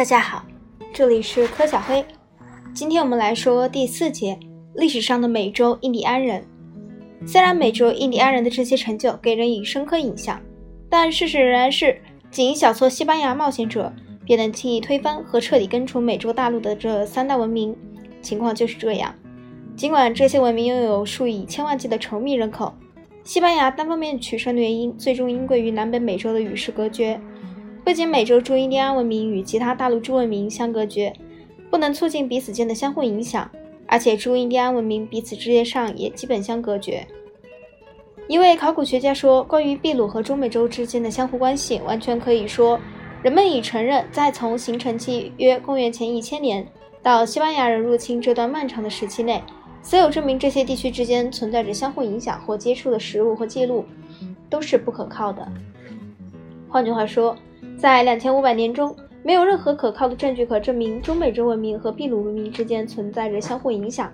大家好，这里是柯小黑。今天我们来说第四节历史上的美洲印第安人。虽然美洲印第安人的这些成就给人以深刻印象，但事实仍然是，仅一小撮西班牙冒险者便能轻易推翻和彻底根除美洲大陆的这三大文明。情况就是这样。尽管这些文明拥有数以千万计的稠密人口，西班牙单方面取胜的原因，最终因归于南北美洲的与世隔绝。不仅美洲诸印第安文明与其他大陆诸文明相隔绝，不能促进彼此间的相互影响，而且诸印第安文明彼此之间上也基本相隔绝。一位考古学家说：“关于秘鲁和中美洲之间的相互关系，完全可以说，人们已承认，在从形成期约公元前一千年到西班牙人入侵这段漫长的时期内，所有证明这些地区之间存在着相互影响或接触的实物或记录，都是不可靠的。换句话说。”在两千五百年中，没有任何可靠的证据可证明中美洲文明和秘鲁文明之间存在着相互影响。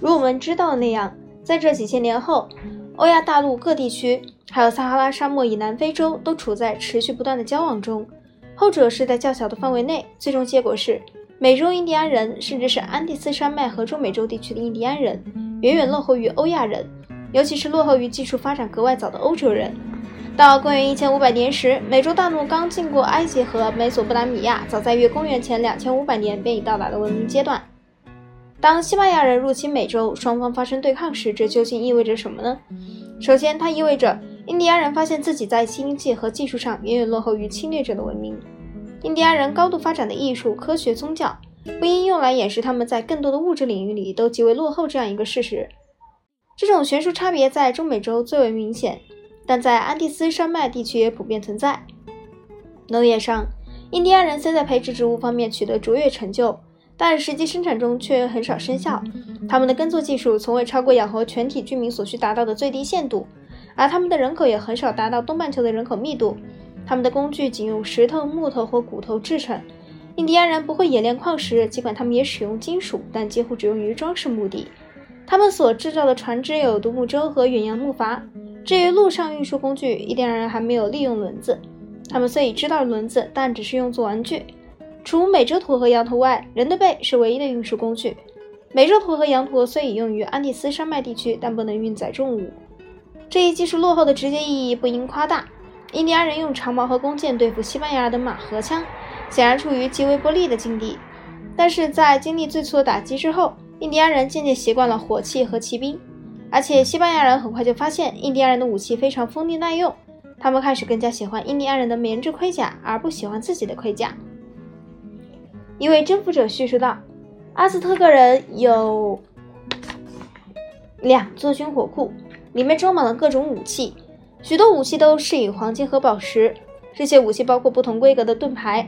如我们知道的那样，在这几千年后，欧亚大陆各地区，还有撒哈拉沙漠以南非洲，都处在持续不断的交往中。后者是在较小的范围内，最终结果是，美洲印第安人，甚至是安第斯山脉和中美洲地区的印第安人，远远落后于欧亚人，尤其是落后于技术发展格外早的欧洲人。到公元一千五百年时，美洲大陆刚经过埃及和美索不达米亚，早在约公元前两千五百年便已到达了文明阶段。当西班牙人入侵美洲，双方发生对抗时，这究竟意味着什么呢？首先，它意味着印第安人发现自己在经济和技术上远远落后于侵略者的文明。印第安人高度发展的艺术、科学、宗教，不应用来掩饰他们在更多的物质领域里都极为落后这样一个事实。这种悬殊差别在中美洲最为明显。但在安第斯山脉地区也普遍存在。农业上，印第安人虽在培植植物方面取得卓越成就，但实际生产中却很少生效。他们的耕作技术从未超过养活全体居民所需达到的最低限度，而他们的人口也很少达到东半球的人口密度。他们的工具仅用石头、木头或骨头制成。印第安人不会冶炼矿石，尽管他们也使用金属，但几乎只用于装饰目的。他们所制造的船只有独木舟和远洋木筏。至于陆上运输工具，印第安人还没有利用轮子。他们虽已知道轮子，但只是用作玩具。除美洲驼和羊驼外，人的背是唯一的运输工具。美洲驼和羊驼虽已用于安第斯山脉地区，但不能运载重物。这一技术落后的直接意义不应夸大。印第安人用长矛和弓箭对付西班牙人的马和枪，显然处于极为不利的境地。但是在经历最初的打击之后，印第安人渐渐习惯了火器和骑兵。而且西班牙人很快就发现印第安人的武器非常锋利耐用，他们开始更加喜欢印第安人的棉质盔甲，而不喜欢自己的盔甲。一位征服者叙述道：“阿兹特克人有两座军火库，里面装满了各种武器，许多武器都是以黄金和宝石。这些武器包括不同规格的盾牌、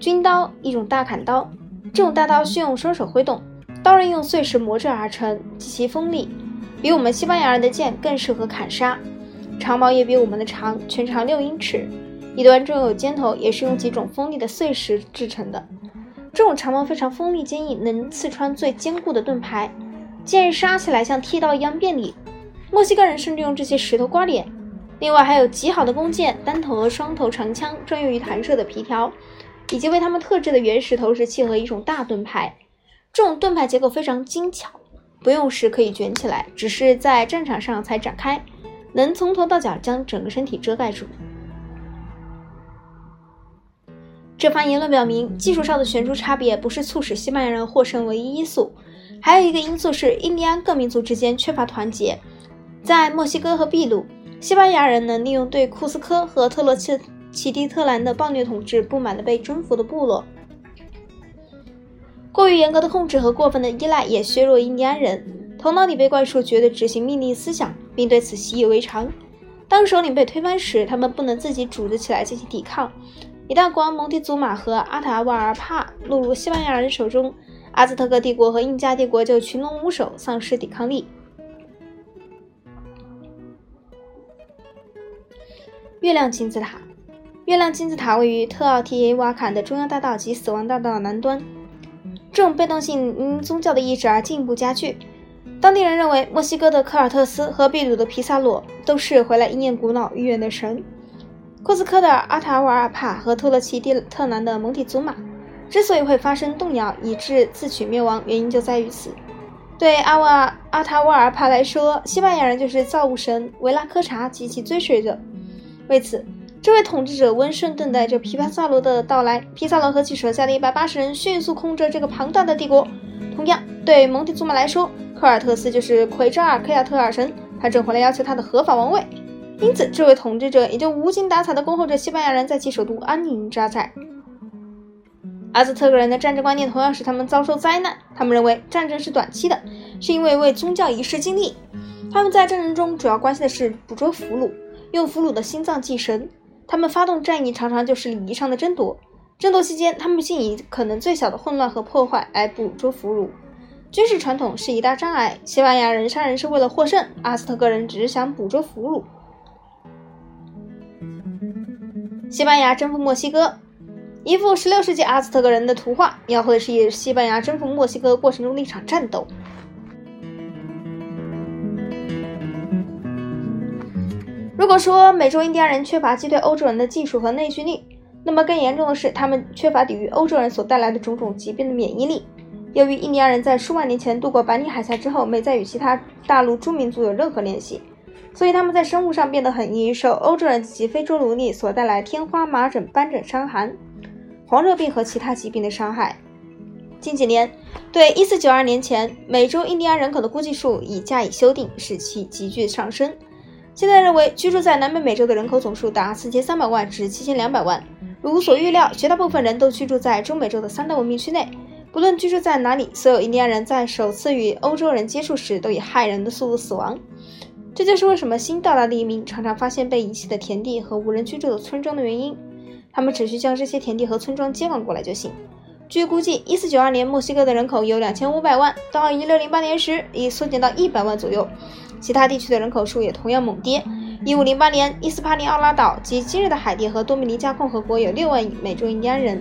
军刀、一种大砍刀。这种大刀需用双手挥动，刀刃用碎石磨制而成，极其锋利。”比我们西班牙人的剑更适合砍杀，长矛也比我们的长，全长六英尺，一端中有尖头，也是用几种锋利的碎石制成的。这种长矛非常锋利坚硬，能刺穿最坚固的盾牌，剑杀起来像剃刀一样便利。墨西哥人甚至用这些石头刮脸。另外还有极好的弓箭、单头和双头长枪，专用于弹射的皮条，以及为他们特制的原石投石器和一种大盾牌。这种盾牌结构非常精巧。不用时可以卷起来，只是在战场上才展开，能从头到脚将整个身体遮盖住。这番言论表明，技术上的悬殊差别不是促使西班牙人获胜唯一因素，还有一个因素是印第安各民族之间缺乏团结。在墨西哥和秘鲁，西班牙人能利用对库斯科和特洛奇奇蒂特兰的暴虐统治不满的被征服的部落。过于严格的控制和过分的依赖也削弱印第安人头脑里被灌输绝对执行命令思想，并对此习以为常。当首领被推翻时，他们不能自己组织起来进行抵抗。一旦国王蒙提祖马和阿塔瓦尔帕落入西班牙人手中，阿兹特克帝国和印加帝国就群龙无首，丧失抵抗力。月亮金字塔，月亮金字塔位于特奥提耶瓦坎的中央大道及死亡大道南端。这种被动性因宗教的意志而进一步加剧。当地人认为，墨西哥的科尔特斯和秘鲁的皮萨罗都是回来应验古老预言的神。库斯科的阿塔瓦尔帕和托勒奇蒂特南的蒙蒂祖玛之所以会发生动摇，以致自取灭亡，原因就在于此。对阿瓦阿塔瓦尔帕来说，西班牙人就是造物神维拉科查及其追随者。为此，这位统治者温顺等待着皮帕萨罗的到来。皮萨罗和其手下的一百八十人迅速控制这个庞大的帝国。同样，对蒙蒂祖玛来说，科尔特斯就是奎扎尔克亚特尔神，他正回来要求他的合法王位。因此，这位统治者也就无精打采地恭候着西班牙人在其首都安宁扎寨。阿兹特克人的战争观念同样使他们遭受灾难。他们认为战争是短期的，是因为为宗教仪式尽力。他们在战争中主要关心的是捕捉俘虏，用俘虏的心脏祭神。他们发动战役常常就是礼仪上的争夺。争夺期间，他们竟以可能最小的混乱和破坏来捕捉俘虏。军事传统是一大障碍。西班牙人杀人是为了获胜，阿斯特克人只是想捕捉俘虏。西班牙征服墨西哥。一幅16世纪阿兹特克人的图画，描绘的是西班牙征服墨西哥过程中的一场战斗。如果说美洲印第安人缺乏击退欧洲人的技术和内驱力，那么更严重的是，他们缺乏抵御欧洲人所带来的种种疾病的免疫力。由于印第安人在数万年前渡过白令海峡之后，没再与其他大陆诸民族有任何联系，所以他们在生物上变得很易受欧洲人及非洲奴隶所带来天花、麻疹、斑疹、伤寒。黄热病和其他疾病的伤害。近几年，对1492年前美洲印第安人口的估计数已加以修订，使其急剧上升。现在认为，居住在南北美洲的人口总数达4300万至7200万。如所预料，绝大部分人都居住在中美洲的三大文明区内。不论居住在哪里，所有印第安人在首次与欧洲人接触时都以骇人的速度死亡。这就是为什么新到达的移民常常发现被遗弃的田地和无人居住的村庄的原因。他们只需将这些田地和村庄接管过来就行。据估计，1492年墨西哥的人口有2500万，到1608年时已缩减到100万左右。其他地区的人口数也同样猛跌。一五零八年，伊斯帕尼奥拉岛及今日的海地和多米尼加共和国有六万美洲印第安人。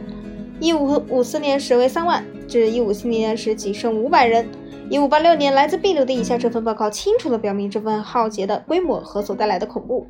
一五五四年时为三万，至一五七零年时仅剩五百人。一五八六年来自秘鲁的以下这份报告清楚地表明这份浩劫的规模和所带来的恐怖。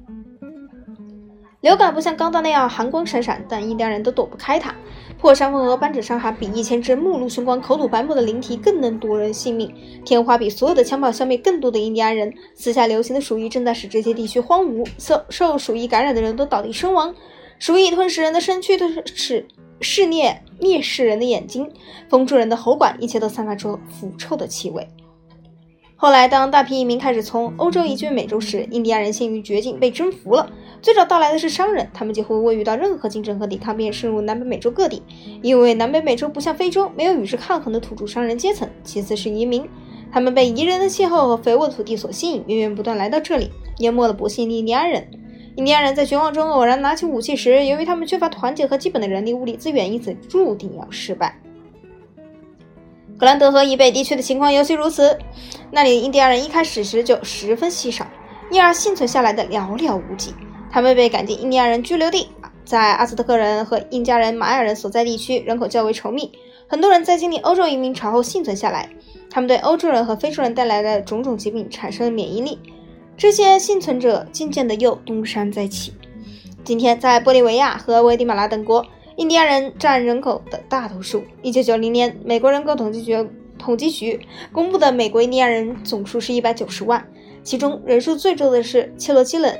流感不像刚到那样寒光闪闪，但印第安人都躲不开它。破伤风和斑疹伤寒比一千只目露凶光、口吐白沫的灵体更能夺人性命。天花比所有的枪炮消灭更多的印第安人。四下流行的鼠疫正在使这些地区荒芜，受受鼠疫感染的人都倒地身亡。鼠疫吞噬人的身躯，吞噬噬灭灭视人的眼睛，封住人的喉管，一切都散发出腐臭的气味。后来，当大批移民开始从欧洲移居美洲时，印第安人陷于绝境，被征服了。最早到来的是商人，他们几乎未遇到任何竞争和抵抗，便深入南北美洲各地。因为南北美洲不像非洲，没有与之抗衡的土著商人阶层。其次是移民，他们被宜人的气候和肥沃的土地所吸引，源源不断来到这里，淹没了不幸的印第安人。印第安人在绝望中偶然拿起武器时，由于他们缺乏团结和基本的人力物力资源，因此注定要失败。格兰德和以北地区的情况尤其如此，那里印第安人一开始时就十分稀少，因而幸存下来的寥寥无几。他们被赶进印第安人居留地，在阿兹特克人和印加人、玛雅人所在地区，人口较为稠密。很多人在经历欧洲移民潮后幸存下来，他们对欧洲人和非洲人带来的种种疾病产生了免疫力。这些幸存者渐渐地又东山再起。今天，在玻利维亚和危地马拉等国。印第安人占人口的大多数。一九九零年，美国人口统计局统计局公布的美国印第安人总数是一百九十万，其中人数最多的是切罗基人，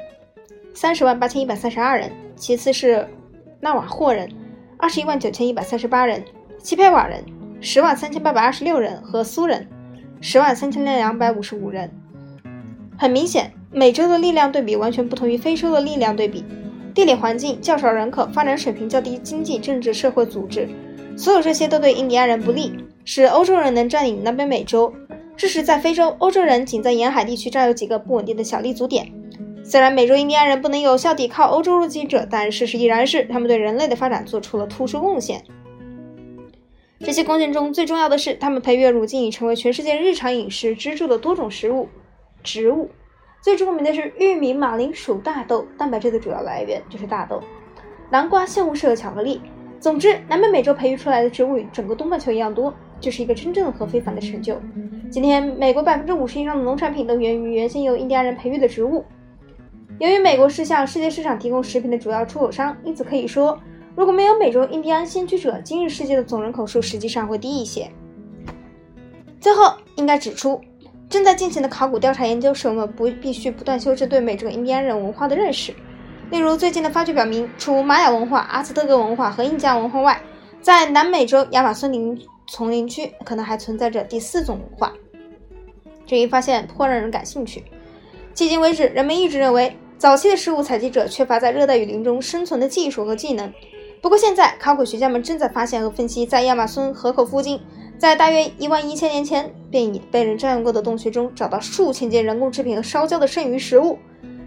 三十万八千一百三十二人；其次是纳瓦霍人，二十一万九千一百三十八人；西佩瓦人，十万三千八百二十六人；和苏人，十万三千两百五十五人。很明显，美洲的力量对比完全不同于非洲的力量对比。地理环境较少人口，发展水平较低，经济、政治、社会组织，所有这些都对印第安人不利，使欧洲人能占领南北美洲。这时，在非洲，欧洲人仅在沿海地区占有几个不稳定的小立足点。虽然美洲印第安人不能有效抵抗欧洲入侵者，但事实依然是他们对人类的发展做出了突出贡献。这些贡献中最重要的是，他们培育乳精已成为全世界日常饮食支柱的多种食物植物。最著名的是玉米、马铃薯、大豆，蛋白质的主要来源就是大豆、南瓜、西红柿和巧克力。总之，南美美洲培育出来的植物与整个东半球一样多，就是一个真正和非凡的成就。今天，美国百分之五十以上的农产品都源于原先由印第安人培育的植物。由于美国是向世界市场提供食品的主要出口商，因此可以说，如果没有美洲印第安先驱者，今日世界的总人口数实际上会低一些。最后，应该指出，正在进行的考古调查研究使我们不必须不断修正对美洲印第安人文化的认识。例如，最近的发掘表明，除玛雅文化、阿兹特克文化和印加文化外，在南美洲亚马逊林丛林区可能还存在着第四种文化。这一发现颇让人感兴趣。迄今为止，人们一直认为早期的食物采集者缺乏在热带雨林中生存的技术和技能。不过，现在考古学家们正在发现和分析，在亚马逊河口附近，在大约一万一千年前便已被人占用过的洞穴中，找到数千件人工制品和烧焦的剩余食物。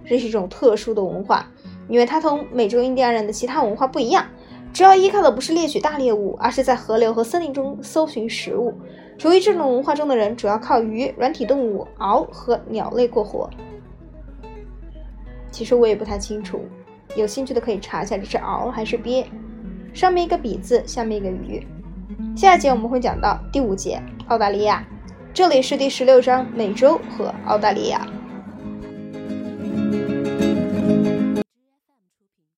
这是一种特殊的文化。因为它同美洲印第安人的其他文化不一样，主要依靠的不是猎取大猎物，而是在河流和森林中搜寻食物。处于这种文化中的人主要靠鱼、软体动物、鳌和鸟类过活。其实我也不太清楚，有兴趣的可以查一下这是鳌还是鳖。上面一个比字，下面一个鱼。下一节我们会讲到第五节澳大利亚，这里是第十六章美洲和澳大利亚。